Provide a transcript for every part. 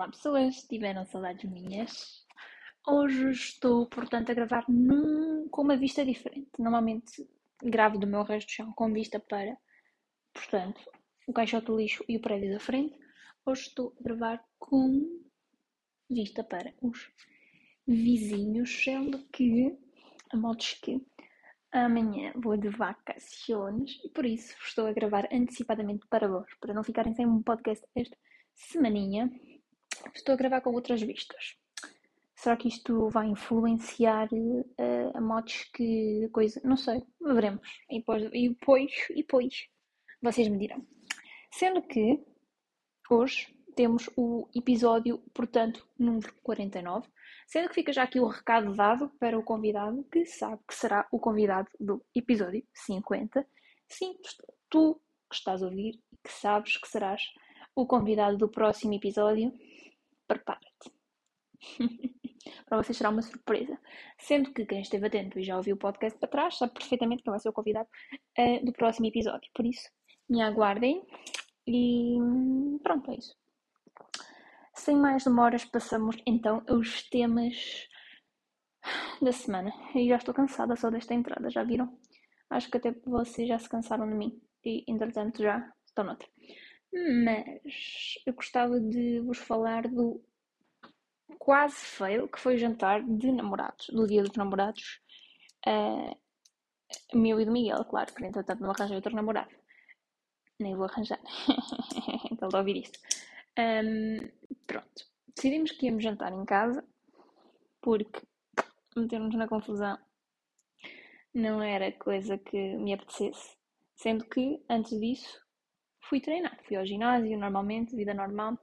Olá pessoas, tiveram saudades minhas? Hoje estou, portanto, a gravar num, com uma vista diferente. Normalmente gravo do meu resto do chão com vista para, portanto, o caixote do lixo e o prédio da frente. Hoje estou a gravar com vista para os vizinhos, sendo que, a modos que amanhã vou de vacações e por isso estou a gravar antecipadamente para vós, para não ficarem sem um podcast esta semaninha. Estou a gravar com outras vistas. Será que isto vai influenciar uh, a modos que coisa? Não sei, veremos. E depois, e depois, e depois vocês me dirão. Sendo que hoje temos o episódio, portanto, número 49. Sendo que fica já aqui o recado dado para o convidado que sabe que será o convidado do episódio 50. Sim, tu que estás a ouvir e que sabes que serás o convidado do próximo episódio, prepara-te. para vocês será uma surpresa. Sendo que quem esteve atento e já ouviu o podcast para trás sabe perfeitamente quem vai ser o convidado uh, do próximo episódio. Por isso, me aguardem e pronto, é isso. Sem mais demoras, passamos então aos temas da semana. E já estou cansada só desta entrada, já viram? Acho que até vocês já se cansaram de mim e, entretanto, já estão noutra. Mas eu gostava de vos falar do quase fail, que foi o jantar de namorados, do dia dos namorados, uh, meu e do Miguel, claro, que entretanto não arranjei outro namorado. Nem vou arranjar. então, de ouvir isto. Um, pronto. Decidimos que íamos jantar em casa, porque metermos na confusão não era coisa que me apetecesse. Sendo que, antes disso, fui treinar. Fui ao ginásio, normalmente, vida normal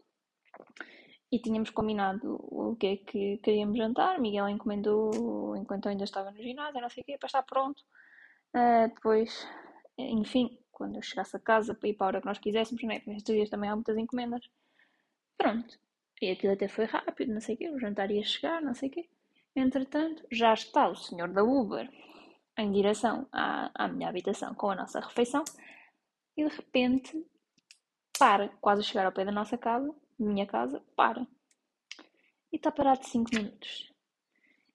e tínhamos combinado o que é que queríamos jantar. Miguel encomendou enquanto eu ainda estava no ginásio, não sei o quê, para estar pronto. Uh, depois, enfim, quando eu chegasse a casa para ir para a hora que nós quiséssemos, né? porque nestes dias também há muitas encomendas. Pronto. E aquilo até foi rápido, não sei o quê, o jantar ia chegar, não sei o quê. Entretanto, já está o senhor da Uber em direção à, à minha habitação com a nossa refeição e de repente para, quase chegar ao pé da nossa casa, minha casa, para. E está parado 5 minutos.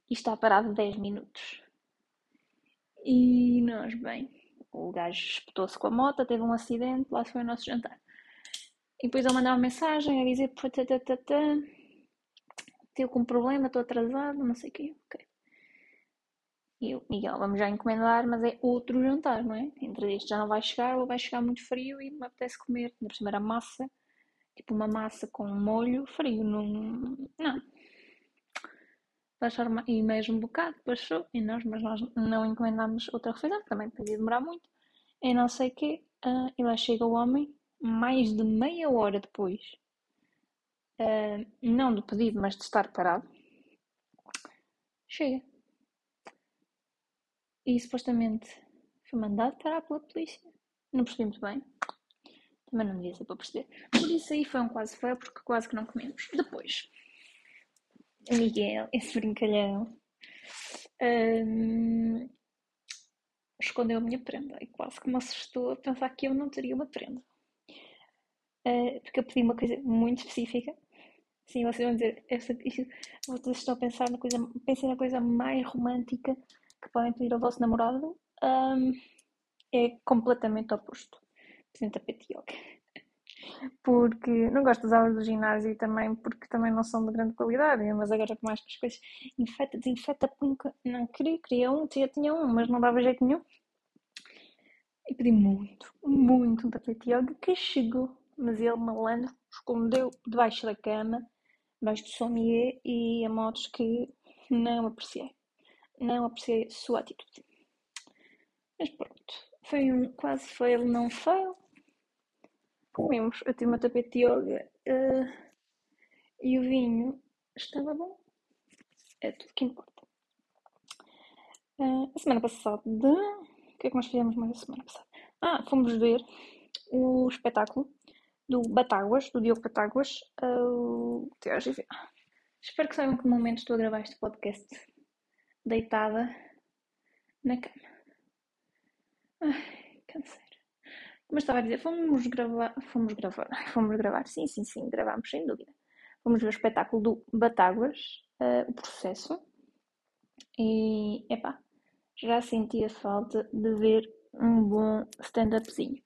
E está parado 10 minutos. E nós, bem, o gajo espetou-se com a moto, teve um acidente, lá foi o nosso jantar. E depois ele mandava uma mensagem a dizer: Teve com um problema, estou atrasado, não sei o quê. Ok. E eu, Miguel, vamos já encomendar, mas é outro jantar, não é? Entre este já não vai chegar, ou vai chegar muito frio e me apetece comer. Na primeira massa tipo uma massa com molho frio. Não. não. Baixar e mesmo um bocado, baixou e nós, mas nós não encomendámos outra refeição, também podia demorar muito. E não sei o quê, uh, e lá chega o homem, mais de meia hora depois, uh, não do pedido, mas de estar parado, chega. E supostamente foi mandado parar pela polícia. Não percebi muito bem mas não devia ser para perceber. Por isso aí foi um quase foi porque quase que não comemos. Depois, Miguel, esse brincalhão, um, escondeu a minha prenda e quase que me assustou a pensar que eu não teria uma prenda. Uh, porque eu pedi uma coisa muito específica. Sim, vocês vão dizer, isso, vocês estão a pensar na coisa, pensem na coisa mais romântica que podem pedir ao vosso namorado. Um, é completamente oposto sem tapete yoga. Porque não gosto das aulas do ginásio e também porque também não são de grande qualidade, mas agora com mais que as coisas infeta, desinfeta, punca. Não queria, queria um, já tinha um, mas não dava jeito nenhum. E pedi muito, muito um tapete yoga que chegou, mas ele, malandro, escondeu debaixo da cama, debaixo do sommier e a modos que não apreciei. Não apreciei a sua atitude. Mas pronto, foi um quase fail, não fail comemos. Eu tive uma tapete de yoga uh, e o vinho estava bom. É tudo que importa. Uh, a semana passada. O que é que nós fizemos mais a semana passada? Ah, fomos ver o espetáculo do Batáguas, do Diogo Batáguas, uh, TGV. Espero que saibam que momento estou a gravar este podcast deitada na cama. Ai, cansei. Mas estava a dizer, fomos gravar, fomos gravar, fomos gravar, sim, sim, sim, gravámos, sem dúvida. Vamos ver o espetáculo do Batáguas, uh, o processo. E, epá, já senti a falta de ver um bom stand-upzinho.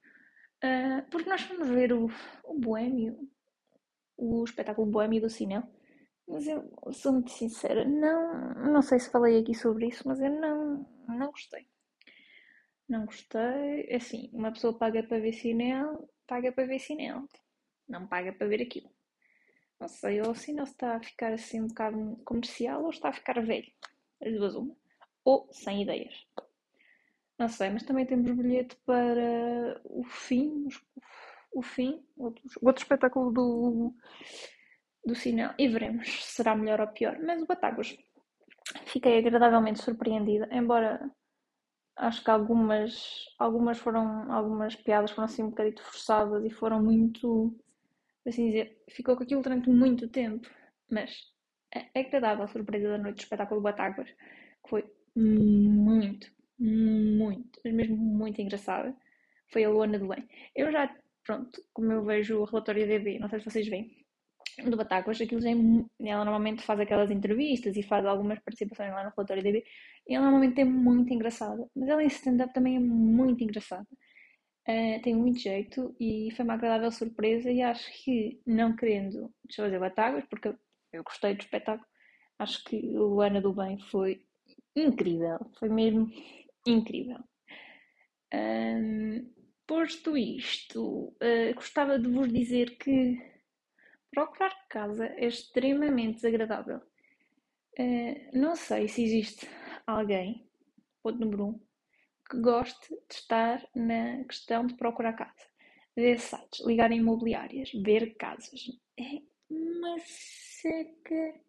Uh, porque nós fomos ver o, o Boêmio, o espetáculo Boêmio do cinema. Mas eu sou muito sincera, não, não sei se falei aqui sobre isso, mas eu não, não gostei. Não gostei. É assim, uma pessoa paga para ver cinema, paga para ver cinema. Não paga para ver aquilo. Não sei, ou o cinema está a ficar assim um bocado comercial ou está a ficar velho. As duas uma. Ou sem ideias. Não sei, mas também temos bilhete para o fim, o fim, outro, outro espetáculo do, do cinema e veremos se será melhor ou pior. Mas o Batáguas fiquei agradavelmente surpreendida, embora acho que algumas, algumas foram, algumas piadas foram assim um bocadinho forçadas e foram muito, assim dizer, ficou com aquilo durante muito tempo, mas é agradável a surpresa da noite do espetáculo Batáguas, que foi muito, muito, mas mesmo muito engraçada, foi a Luana do Bem. Eu já, pronto, como eu vejo o relatório DB, não sei se vocês veem, do Batáguas, aquilo já é, ela normalmente faz aquelas entrevistas e faz algumas participações lá no relatório DB, e ela normalmente é muito engraçada, mas ela em stand-up também é muito engraçada. Uh, tem muito jeito e foi uma agradável surpresa e acho que, não querendo desfazer Batáguas, porque eu gostei do espetáculo, acho que o Ana do Bem foi incrível, foi mesmo incrível. Um, posto isto, uh, gostava de vos dizer que procurar casa é extremamente desagradável. Uh, não sei se existe alguém, ponto número um, que goste de estar na questão de procurar casa, ver sites, ligar imobiliárias, ver casas. É uma seca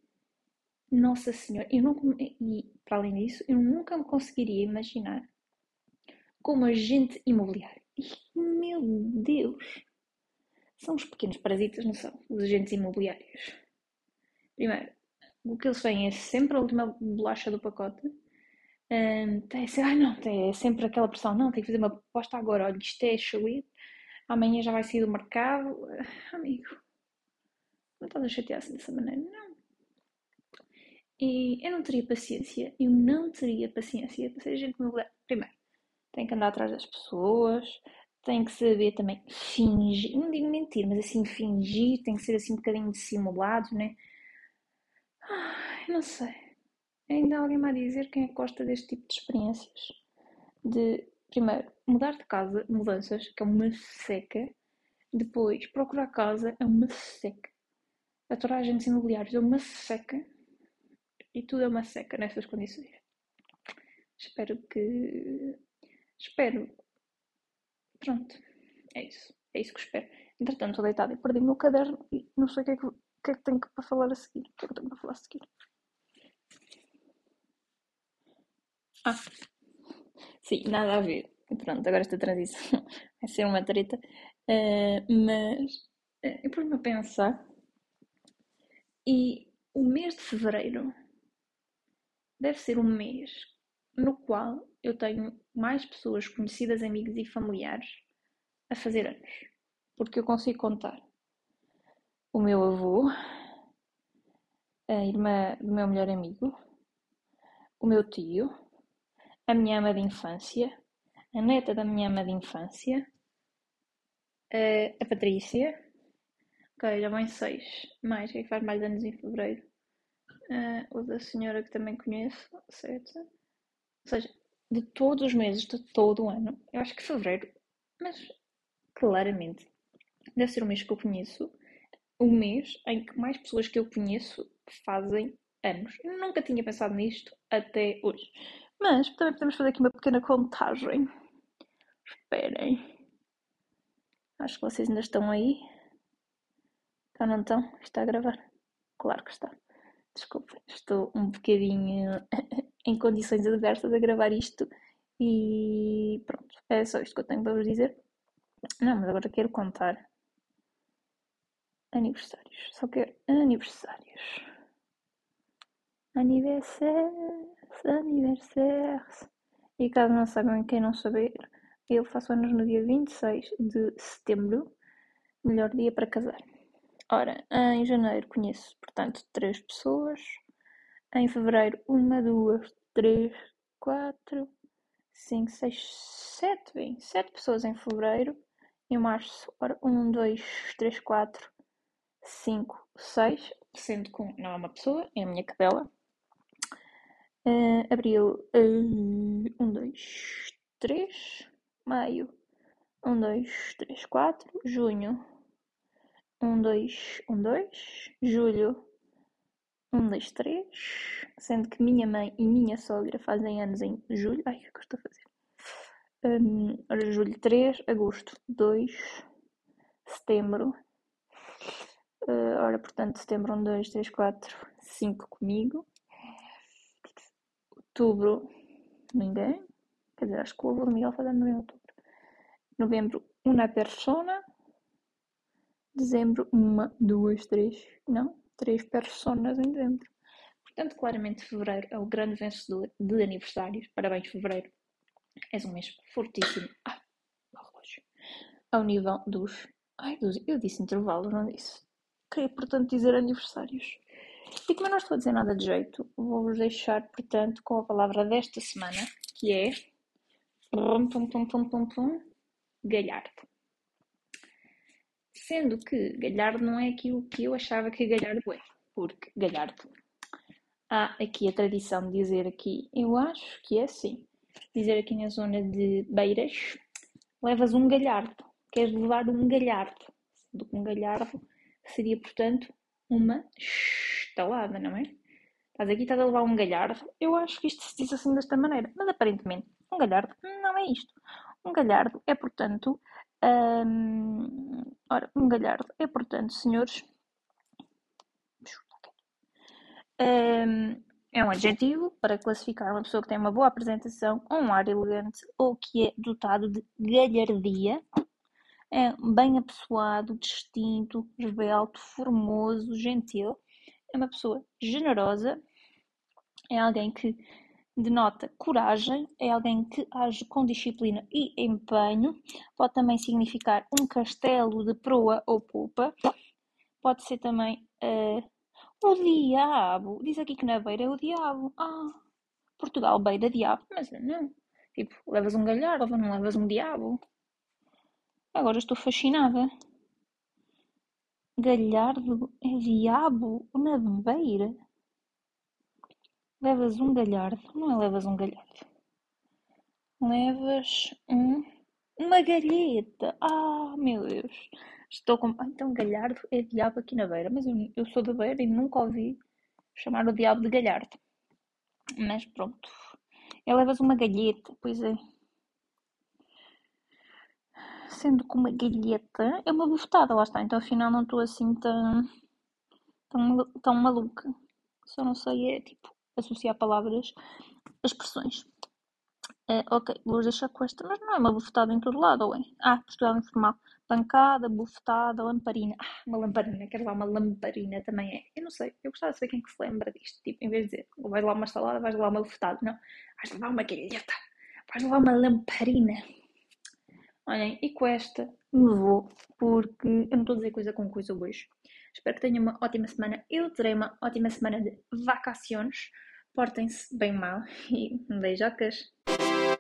nossa Senhora, eu não, e para além disso, eu nunca me conseguiria imaginar como agente imobiliário. Meu Deus! São os pequenos parasitas, não são? Os agentes imobiliários. Primeiro, o que eles têm é sempre a última bolacha do pacote. Um, tem, ah, não, tem, é sempre aquela pressão, não, tem que fazer uma proposta agora, olha, isto é excelente, amanhã já vai sair do mercado. Uh, amigo, não estás a chatear-se dessa maneira, não. E eu não teria paciência, eu não teria paciência para ser agente imobiliário. Primeiro, tem que andar atrás das pessoas, tem que saber também fingir, não digo mentir, mas assim fingir, tem que ser assim um bocadinho dissimulado, né? Ai, não sei. Ainda alguém a dizer quem é que gosta deste tipo de experiências. De, primeiro, mudar de casa, mudanças, que é uma seca. Depois, procurar casa é uma seca. Aturar agentes imobiliários é uma seca e tudo é uma seca nessas condições. Espero que. Espero. Pronto. É isso. É isso que espero. Entretanto, estou deitada e perdi o meu caderno e não sei o que é que, que, é que tenho para falar a seguir. O que é que tenho para falar a seguir? Ah, sim, nada a ver. Pronto, agora esta transição vai ser uma treta. Uh, mas uh, eu pus-me a pensar e o mês de fevereiro deve ser um mês no qual eu tenho mais pessoas conhecidas, amigos e familiares a fazer anos. Porque eu consigo contar o meu avô, a irmã do meu melhor amigo, o meu tio, a minha ama de infância, a neta da minha ama de infância, a Patrícia, ok, já vão seis, mais, que é que faz mais anos em fevereiro? uh, o da senhora que também conheço, certo? Seja, de todos os meses, de todo o ano, eu acho que fevereiro, mas claramente, deve ser o mês que eu conheço, o mês em que mais pessoas que eu conheço fazem anos. Eu nunca tinha pensado nisto até hoje. Mas também podemos fazer aqui uma pequena contagem. Esperem. Acho que vocês ainda estão aí. Estão, não estão? Está a gravar? Claro que está. Desculpa, estou um bocadinho em condições adversas a gravar isto e pronto, é só isto que eu tenho para vos dizer. Não, mas agora quero contar aniversários. Só quero aniversários. Aniversários, aniversários. E caso não saibam, quem não saber, eu faço anos no dia 26 de setembro. Melhor dia para casar. Ora, em janeiro conheço, portanto, três pessoas. Em fevereiro, uma, duas, três, quatro, cinco, seis, sete, bem, sete pessoas em fevereiro. Em março, ora, um, dois, três, quatro, cinco, seis, sendo que não é uma pessoa, é a minha cadela. Uh, abril, uh, um, dois, três. Maio, um, dois, três, quatro. Junho, um, dois, um, dois. Julho, um, dois, três. Sendo que minha mãe e minha sogra fazem anos em julho. Ai, o que é eu estou a fazer? Um, julho 3, agosto 2, setembro. Uh, ora, portanto, setembro 1, 2, 3, 4, 5 comigo. Outubro, ninguém. Quer dizer, acho que o avô do Miguel faz anos em outubro. Novembro, uma persona. Dezembro, uma, duas, três. Não, três personas em dezembro. Portanto, claramente, fevereiro é o grande vencedor de aniversários. Parabéns, fevereiro. És um mês fortíssimo. Ah, relógio. Ao nível dos. Ai, dos. Eu disse intervalos, não disse. Queria, portanto, dizer aniversários. E como eu não estou a dizer nada de jeito, vou-vos deixar, portanto, com a palavra desta semana, que é. Pum, galhardo. Sendo que Galhardo não é aquilo que eu achava que Galhardo é. Porque Galhardo. Há aqui a tradição de dizer aqui, eu acho que é assim. Dizer aqui na zona de Beiras, levas um galhardo. Queres levar um galhardo. Sendo que um galhardo seria, portanto, uma estalada, não é? Estás aqui, estás a levar um galhardo. Eu acho que isto se diz assim desta maneira. Mas aparentemente, um galhardo não é isto. Um galhardo é, portanto, um, ora, um galhardo é, portanto, senhores, um, é um adjetivo para classificar uma pessoa que tem uma boa apresentação, um ar elegante ou que é dotado de galhardia. É bem apessoado, distinto, esbelto, formoso, gentil. É uma pessoa generosa. É alguém que denota coragem, é alguém que age com disciplina e empenho. Pode também significar um castelo de proa ou popa. Pode ser também uh, o diabo. Diz aqui que na beira é o diabo. Ah, Portugal beira diabo. Mas não. Tipo, levas um galhardo, não levas um diabo. Agora estou fascinada. Galhardo é diabo na beira. Levas um galhardo. Não é levas um galhardo. Levas um. Uma galheta. Ah, meu Deus. Estou com. Ah, então galhardo é diabo aqui na beira. Mas eu, eu sou da beira e nunca ouvi chamar o diabo de galhardo. Mas pronto. É levas uma galheta, pois é. Sendo que uma galheta é uma bufetada, lá está. Então afinal não estou assim tão. tão, tão maluca. Só não sei, é tipo associar palavras, expressões. Uh, ok, vou deixar com esta, mas não é uma bufetada em todo lado, ou é? Ah, Portugal informal. Pancada, bufetada, lamparina. Ah, uma lamparina, quero lá uma lamparina também é. Eu não sei, eu gostava de saber quem que se lembra disto. Tipo, em vez de dizer, vais lá uma salada, vais lá uma bufetada. Não, vais levar uma galheta, vais levar uma lamparina. Olhem, e com esta me vou, porque eu não estou a dizer coisa com coisa hoje. Espero que tenham uma ótima semana. Eu terei uma ótima semana de vacações. Portem-se bem mal e beijocas.